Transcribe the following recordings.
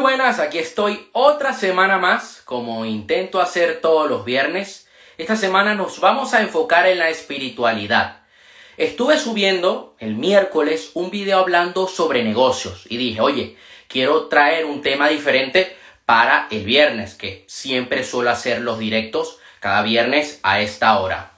buenas, aquí estoy otra semana más, como intento hacer todos los viernes. Esta semana nos vamos a enfocar en la espiritualidad. Estuve subiendo el miércoles un video hablando sobre negocios y dije, oye, quiero traer un tema diferente para el viernes, que siempre suelo hacer los directos cada viernes a esta hora.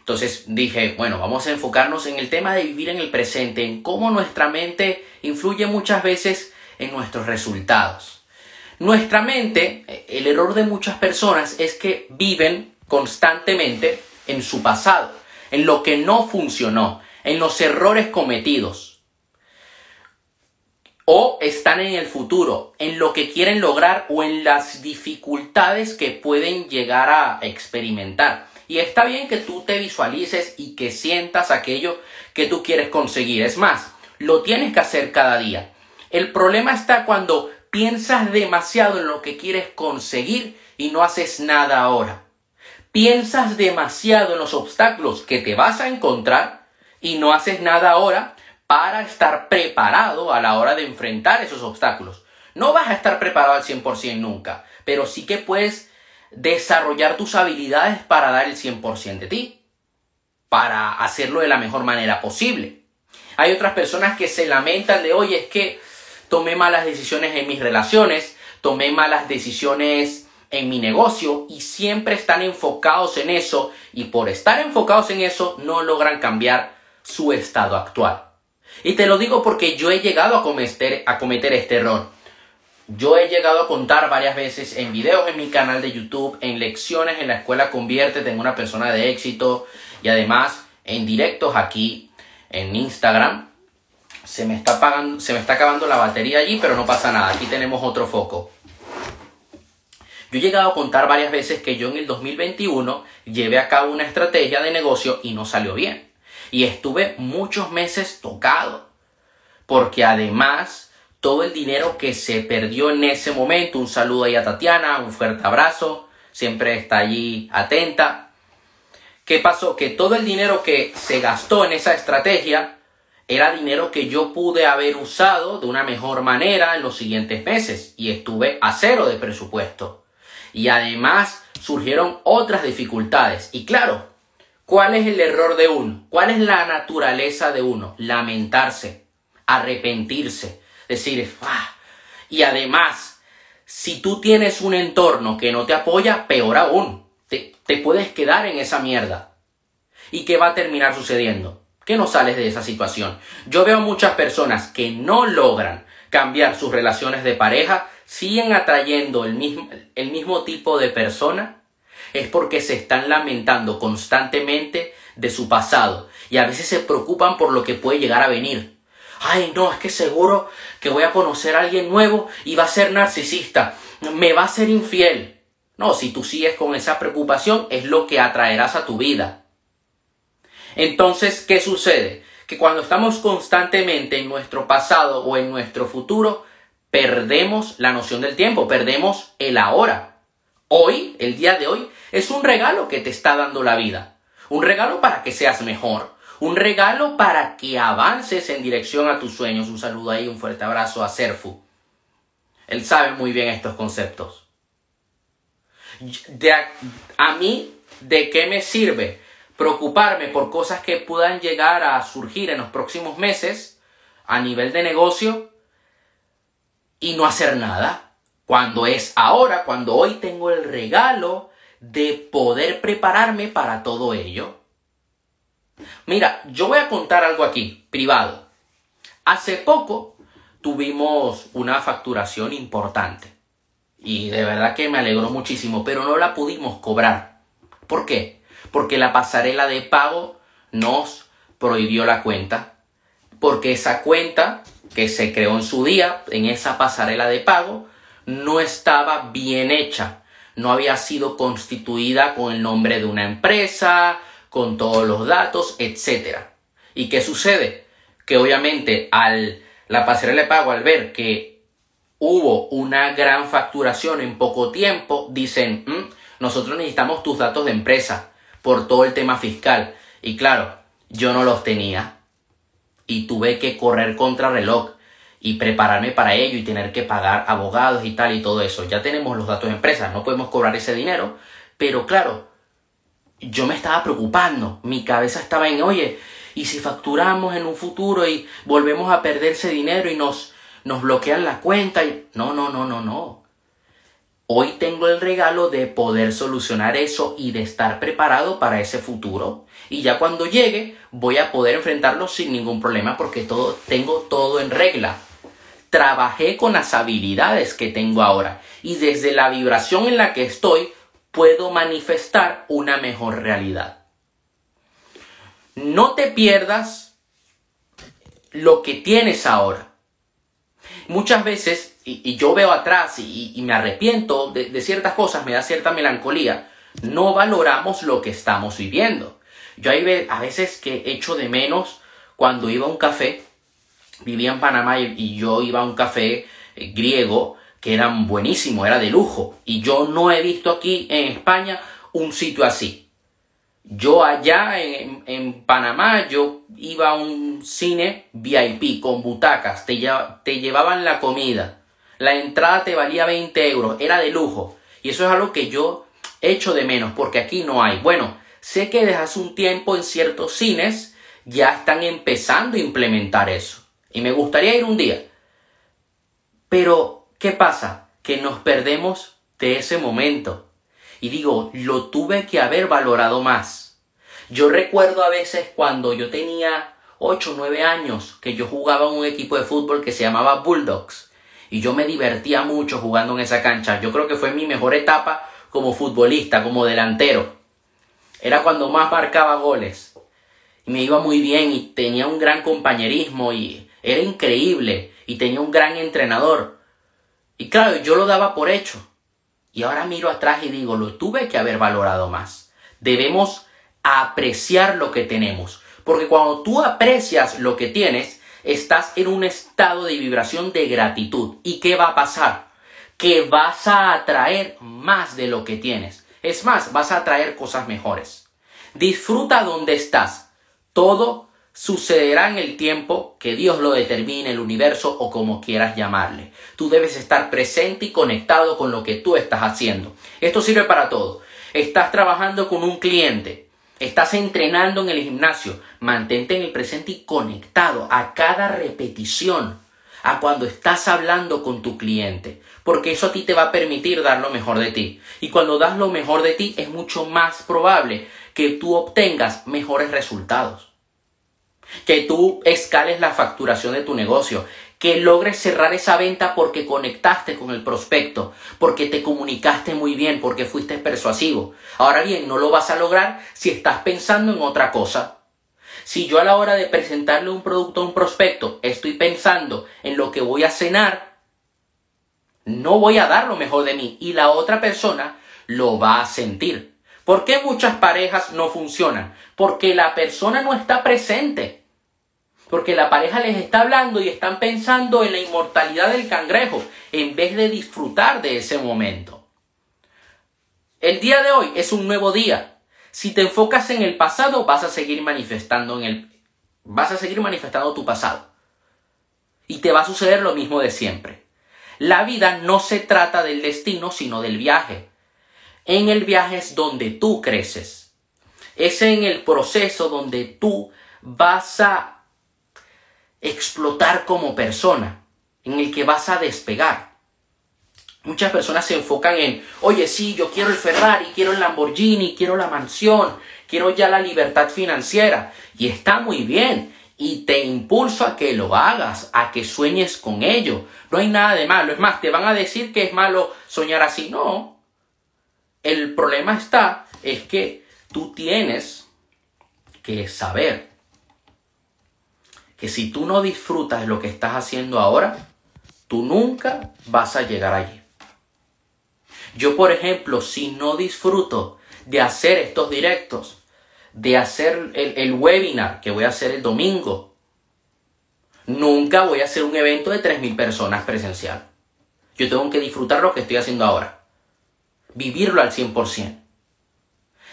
Entonces dije, bueno, vamos a enfocarnos en el tema de vivir en el presente, en cómo nuestra mente influye muchas veces en nuestros resultados. Nuestra mente, el error de muchas personas es que viven constantemente en su pasado, en lo que no funcionó, en los errores cometidos. O están en el futuro, en lo que quieren lograr o en las dificultades que pueden llegar a experimentar. Y está bien que tú te visualices y que sientas aquello que tú quieres conseguir. Es más, lo tienes que hacer cada día. El problema está cuando piensas demasiado en lo que quieres conseguir y no haces nada ahora. Piensas demasiado en los obstáculos que te vas a encontrar y no haces nada ahora para estar preparado a la hora de enfrentar esos obstáculos. No vas a estar preparado al 100% nunca, pero sí que puedes desarrollar tus habilidades para dar el 100% de ti, para hacerlo de la mejor manera posible. Hay otras personas que se lamentan de, oye, es que tomé malas decisiones en mis relaciones, tomé malas decisiones en mi negocio y siempre están enfocados en eso y por estar enfocados en eso no logran cambiar su estado actual. Y te lo digo porque yo he llegado a cometer, a cometer este error. Yo he llegado a contar varias veces en videos en mi canal de YouTube, en lecciones en la escuela Conviértete en una persona de éxito y además en directos aquí en Instagram se me está apagando, se me está acabando la batería allí, pero no pasa nada. Aquí tenemos otro foco. Yo he llegado a contar varias veces que yo en el 2021 llevé a cabo una estrategia de negocio y no salió bien. Y estuve muchos meses tocado. Porque además, todo el dinero que se perdió en ese momento, un saludo ahí a Tatiana, un fuerte abrazo, siempre está allí atenta. ¿Qué pasó? Que todo el dinero que se gastó en esa estrategia era dinero que yo pude haber usado de una mejor manera en los siguientes meses y estuve a cero de presupuesto. Y además surgieron otras dificultades. Y claro, ¿cuál es el error de uno? ¿Cuál es la naturaleza de uno? Lamentarse, arrepentirse, decir, ah. y además, si tú tienes un entorno que no te apoya, peor aún, te, te puedes quedar en esa mierda. ¿Y qué va a terminar sucediendo? Que no sales de esa situación. Yo veo muchas personas que no logran cambiar sus relaciones de pareja, siguen atrayendo el mismo, el mismo tipo de persona, es porque se están lamentando constantemente de su pasado y a veces se preocupan por lo que puede llegar a venir. Ay, no, es que seguro que voy a conocer a alguien nuevo y va a ser narcisista, me va a ser infiel. No, si tú sigues con esa preocupación es lo que atraerás a tu vida. Entonces, ¿qué sucede? Que cuando estamos constantemente en nuestro pasado o en nuestro futuro, perdemos la noción del tiempo, perdemos el ahora. Hoy, el día de hoy, es un regalo que te está dando la vida. Un regalo para que seas mejor. Un regalo para que avances en dirección a tus sueños. Un saludo ahí, un fuerte abrazo a Serfu. Él sabe muy bien estos conceptos. a, mí, ¿de qué me sirve preocuparme por cosas que puedan llegar a surgir en los próximos meses a nivel de negocio y no hacer nada. Cuando es ahora, cuando hoy tengo el regalo de poder prepararme para todo ello. Mira, yo voy a contar algo aquí, privado. Hace poco tuvimos una facturación importante. Y de verdad que me alegró muchísimo, pero no la pudimos cobrar. ¿Por qué? Porque la pasarela de pago nos prohibió la cuenta, porque esa cuenta que se creó en su día, en esa pasarela de pago, no estaba bien hecha, no había sido constituida con el nombre de una empresa, con todos los datos, etc. ¿Y qué sucede? Que obviamente al la pasarela de pago al ver que hubo una gran facturación en poco tiempo, dicen, mm, nosotros necesitamos tus datos de empresa por todo el tema fiscal. Y claro, yo no los tenía. Y tuve que correr contra reloj. y prepararme para ello y tener que pagar abogados y tal y todo eso. Ya tenemos los datos de empresas, no podemos cobrar ese dinero, pero claro, yo me estaba preocupando, mi cabeza estaba en, oye, ¿y si facturamos en un futuro y volvemos a perder ese dinero y nos, nos bloquean la cuenta? Y... No, no, no, no, no. Hoy tengo el regalo de poder solucionar eso y de estar preparado para ese futuro. Y ya cuando llegue voy a poder enfrentarlo sin ningún problema porque todo, tengo todo en regla trabajé con las habilidades que tengo ahora y desde la vibración en la que estoy puedo manifestar una mejor realidad. No te pierdas lo que tienes ahora. Muchas veces, y, yo veo atrás y, me arrepiento de, ciertas cosas, me da cierta melancolía, no valoramos lo que estamos viviendo. Yo hay a veces que echo de menos cuando iba a un café vivía en Panamá y, yo iba a un café eh, griego que era buenísimo, era de lujo. Y yo no he visto aquí en España un sitio así. Yo allá en, en Panamá, yo iba a un cine VIP con butacas, te, te llevaban la comida, la entrada te valía 20 euros, era de lujo. Y eso es algo que yo echo de menos, porque aquí no hay. Bueno, sé que desde hace un tiempo en ciertos cines ya están empezando a implementar eso. Y me gustaría ir un día. Pero, ¿qué pasa? Que nos perdemos de ese momento. Y digo, lo tuve que haber valorado más. Yo recuerdo a veces cuando yo tenía 8 o 9 años que yo jugaba en un equipo de fútbol que se llamaba Bulldogs. Y yo me divertía mucho jugando en esa cancha. Yo creo que fue mi mejor etapa como futbolista, como delantero. Era cuando más marcaba goles. Y me iba muy bien y tenía un gran compañerismo y era increíble y tenía un gran entrenador. Y claro, yo lo daba por hecho. Y ahora miro atrás y digo, lo tuve que haber valorado más. Debemos apreciar lo que tenemos. Porque cuando tú aprecias lo que tienes, estás en un estado de vibración de gratitud. ¿Y qué va a pasar? Que vas a atraer más de lo que tienes. Es más, vas a atraer cosas mejores. Disfruta donde estás. Todo sucederá en el tiempo que Dios lo determine, el universo o como quieras llamarle. Tú debes estar presente y conectado con lo que tú estás haciendo. Esto sirve para todo. Estás trabajando con un cliente, estás entrenando en el gimnasio, mantente en el presente y conectado a cada repetición, a cuando estás hablando con tu cliente, porque eso a ti te va a permitir dar lo mejor de ti. Y cuando das lo mejor de ti es mucho más probable que tú obtengas mejores resultados que tú escales la facturación de tu negocio, que logres cerrar esa venta porque conectaste con el prospecto, porque te comunicaste muy bien, porque fuiste persuasivo. Ahora bien, no lo vas a lograr si estás pensando en otra cosa. Si yo a la hora de presentarle un producto a un prospecto estoy pensando en lo que voy a cenar, no voy a dar lo mejor de mí y la otra persona lo va a sentir. ¿Por qué muchas parejas no funcionan? Porque la persona no está presente. Porque la pareja les está hablando y están pensando en la inmortalidad del cangrejo en vez de disfrutar de ese momento. El día de hoy es un nuevo día. Si te enfocas en el pasado, vas a seguir manifestando en el vas a seguir manifestando tu pasado. Y te va a suceder lo mismo de siempre. La vida no se trata del destino, sino del viaje. En el viaje es donde tú creces. Es en el proceso donde tú vas a explotar como persona, en el que vas a despegar. Muchas personas se enfocan en, oye, sí, yo quiero el Ferrari, quiero el Lamborghini, quiero la mansión, quiero ya la libertad financiera. Y está muy bien. Y te impulso a que lo hagas, a que sueñes con ello. No hay nada de malo. Es más, te van a decir que es malo soñar así. No, el problema está, es que tú tienes que saber que si tú no disfrutas lo que estás haciendo ahora, tú nunca vas a llegar allí. Yo, por ejemplo, si no disfruto de hacer estos directos, de hacer el, el, webinar que voy a hacer el domingo, nunca voy a hacer un evento de 3.000 personas presencial. Yo tengo que disfrutar lo que estoy haciendo ahora vivirlo al 100%.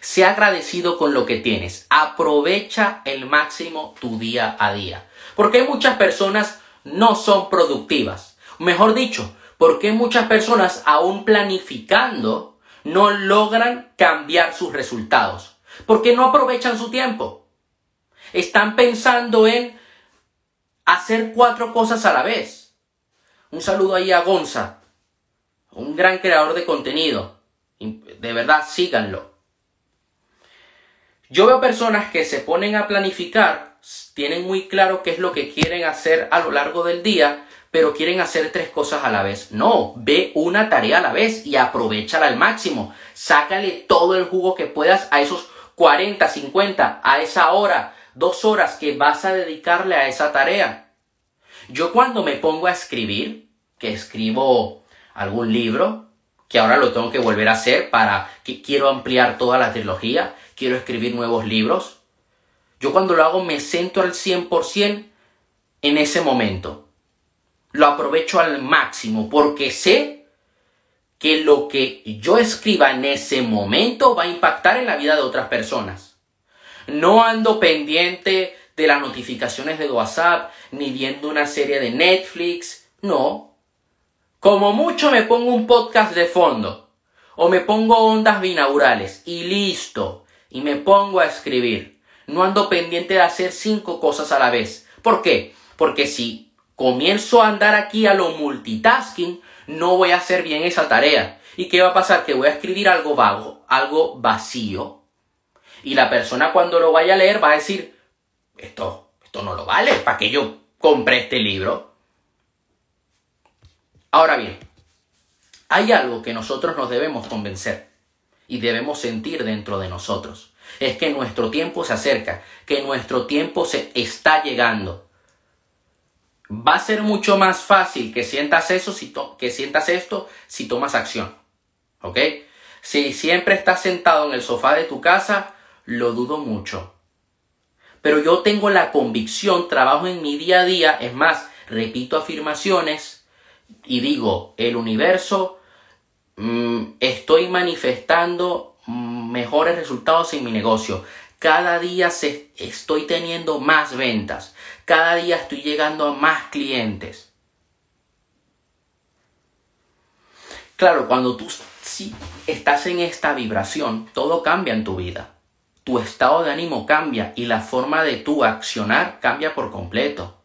Sea agradecido con lo que tienes. Aprovecha el máximo tu día a día. Porque hay muchas personas no son productivas? Mejor dicho, ¿por qué muchas personas aún planificando no logran cambiar sus resultados? Porque no aprovechan su tiempo. Están pensando en hacer cuatro cosas a la vez. Un saludo ahí a Gonza, un gran creador de contenido. De verdad, síganlo. Yo veo personas que se ponen a planificar, tienen muy claro qué es lo que quieren hacer a lo largo del día, pero quieren hacer tres cosas a la vez. No, ve una tarea a la vez y aprovechala al máximo. Sácale todo el jugo que puedas a esos 40, 50, a esa hora, dos horas que vas a dedicarle a esa tarea. Yo cuando me pongo a escribir, que escribo algún libro, que ahora lo tengo que volver a hacer para que quiero ampliar toda la trilogía, quiero escribir nuevos libros. Yo cuando lo hago me centro al 100% en ese momento. Lo aprovecho al máximo porque sé que lo que yo escriba en ese momento va a impactar en la vida de otras personas. No ando pendiente de las notificaciones de WhatsApp, ni viendo una serie de Netflix. No, como mucho me pongo un podcast de fondo o me pongo ondas binaurales y listo. Y me pongo a escribir. No ando pendiente de hacer cinco cosas a la vez. ¿Por qué? Porque si comienzo a andar aquí a lo multitasking, no voy a hacer bien esa tarea. ¿Y qué va a pasar? Que voy a escribir algo vago, algo vacío. Y la persona cuando lo vaya a leer va a decir, esto, esto no lo vale, ¿para que yo compré este libro? Ahora bien, hay algo que nosotros nos debemos convencer y debemos sentir dentro de nosotros. Es que nuestro tiempo se acerca, que nuestro tiempo se está llegando. Va a ser mucho más fácil que sientas eso si que sientas esto si tomas acción. ¿Ok? Si siempre estás sentado en el sofá de tu casa, lo dudo mucho. Pero yo tengo la convicción, trabajo en mi día a día, es más, repito afirmaciones y digo, el universo, mm, estoy manifestando mejores resultados en mi negocio. Cada día se, estoy teniendo más ventas. Cada día estoy llegando a más clientes. Claro, cuando tú sí, estás en esta vibración, todo cambia en tu vida. Tu estado de ánimo cambia y la forma de tu accionar cambia por completo.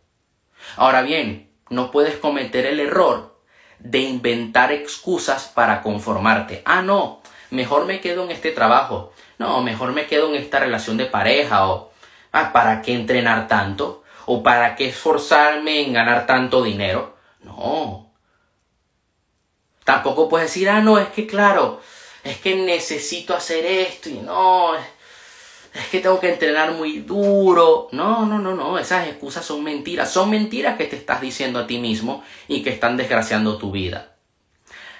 Ahora bien, no puedes cometer el error de inventar excusas para conformarte. Ah, no, mejor me quedo en este trabajo. No, mejor me quedo en esta relación de pareja o ah, ¿para qué entrenar tanto? ¿O para qué esforzarme en ganar tanto dinero? No. Tampoco puedes decir, ah, no, es que claro, es que necesito hacer esto y no, es que tengo que entrenar muy duro. No, no, no, no, esas excusas son mentiras. Son mentiras que te estás diciendo a ti mismo y que están desgraciando tu vida.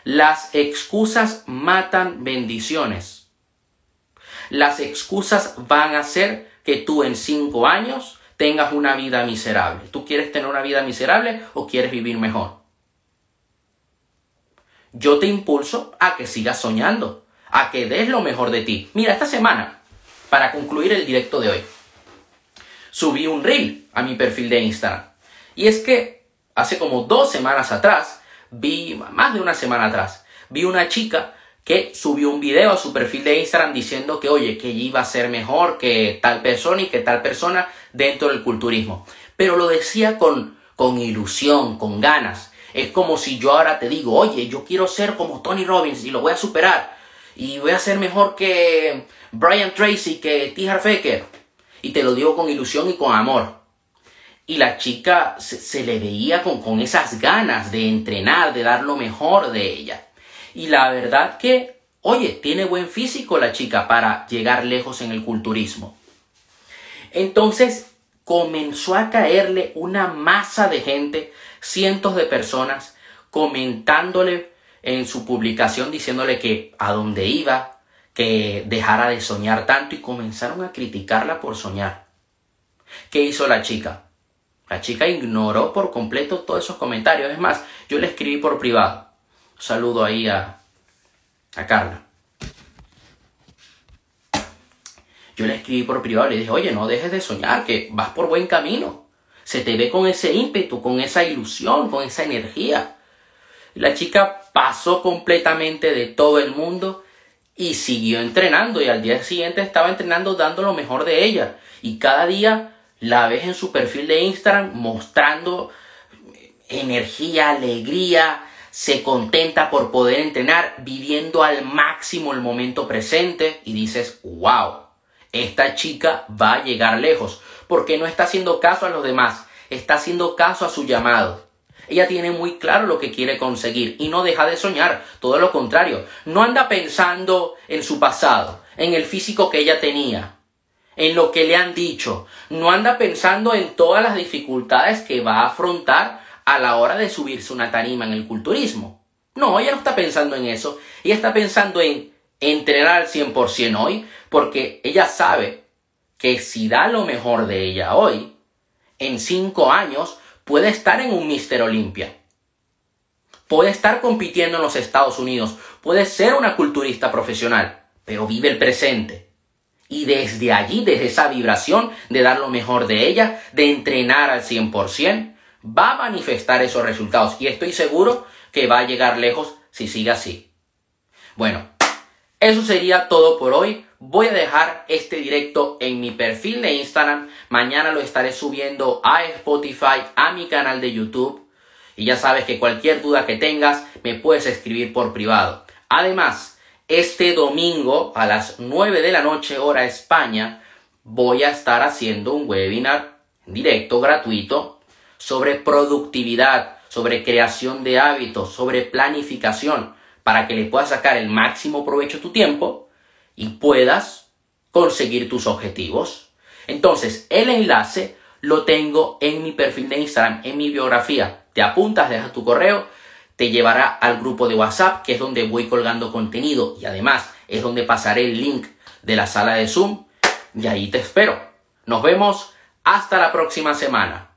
Las excusas matan bendiciones. Las excusas van a hacer que tú en cinco años tengas una vida miserable. ¿Tú quieres tener una vida miserable o quieres vivir mejor? Yo te impulso a que sigas soñando, a que des lo mejor de ti. Mira, esta semana para concluir el directo de hoy. Subí un reel a mi perfil de Instagram. Y es que hace como dos semanas atrás, vi, más de una semana atrás, vi una chica que subió un video a su perfil de Instagram diciendo que, oye, que iba a ser mejor que tal persona y que tal persona dentro del culturismo. Pero lo decía con, con ilusión, con ganas. Es como si yo ahora te digo, oye, yo quiero ser como Tony Robbins y lo voy a superar y voy a ser mejor que Brian Tracy, que T. Faker. Y te lo digo con ilusión y con amor. Y la chica se, le veía con, con esas ganas de entrenar, de dar lo mejor de ella. Y la verdad que, oye, tiene buen físico la chica para llegar lejos en el culturismo. Entonces comenzó a caerle una masa de gente, cientos de personas, comentándole en su publicación diciéndole que a dónde iba, que dejara de soñar tanto y comenzaron a criticarla por soñar. ¿Qué hizo la chica? La chica ignoró por completo todos esos comentarios. Es más, yo le escribí por privado. saludo ahí a, a Carla. Yo le escribí por privado y le dije, oye, no dejes de soñar, que vas por buen camino. Se te ve con ese ímpetu, con esa ilusión, con esa energía. La chica pasó completamente de todo el mundo y siguió entrenando y al día siguiente estaba entrenando dando lo mejor de ella. Y cada día la ves en su perfil de Instagram mostrando energía, alegría, se contenta por poder entrenar, viviendo al máximo el momento presente y dices, wow, esta chica va a llegar lejos, porque no está haciendo caso a los demás, está haciendo caso a su llamado. Ella tiene muy claro lo que quiere conseguir y no deja de soñar, todo lo contrario, no anda pensando en su pasado, en el físico que ella tenía, en lo que le han dicho, no anda pensando en todas las dificultades que va a afrontar a la hora de subirse una tarima en el culturismo. No, ella no está pensando en eso, ella está pensando en entrenar al 100% hoy, porque ella sabe que si da lo mejor de ella hoy, en cinco años puede estar en un Mister Olympia. Puede estar compitiendo en los Estados Unidos, puede ser una culturista profesional, pero vive el presente. Y desde allí, desde esa vibración de dar lo mejor de ella, de entrenar al 100%, va a manifestar esos resultados. Y estoy seguro que va a llegar lejos si sigue así. Bueno, eso sería todo por hoy. Voy a dejar este directo en mi perfil de Instagram. Mañana lo estaré subiendo a Spotify, a mi canal de YouTube. Y ya sabes que cualquier duda que tengas me puedes escribir por privado. Además, este domingo a las 9 de la noche hora España voy a estar haciendo un webinar directo gratuito sobre productividad, sobre creación de hábitos, sobre planificación para que le puedas sacar el máximo provecho a tu tiempo y puedas conseguir tus objetivos. Entonces, el enlace lo tengo en mi perfil de Instagram, en mi biografía. Te apuntas, dejas tu correo, te llevará al grupo de WhatsApp, que es donde voy colgando contenido y además es donde pasaré el link de la sala de Zoom y ahí te espero. Nos vemos hasta la próxima semana.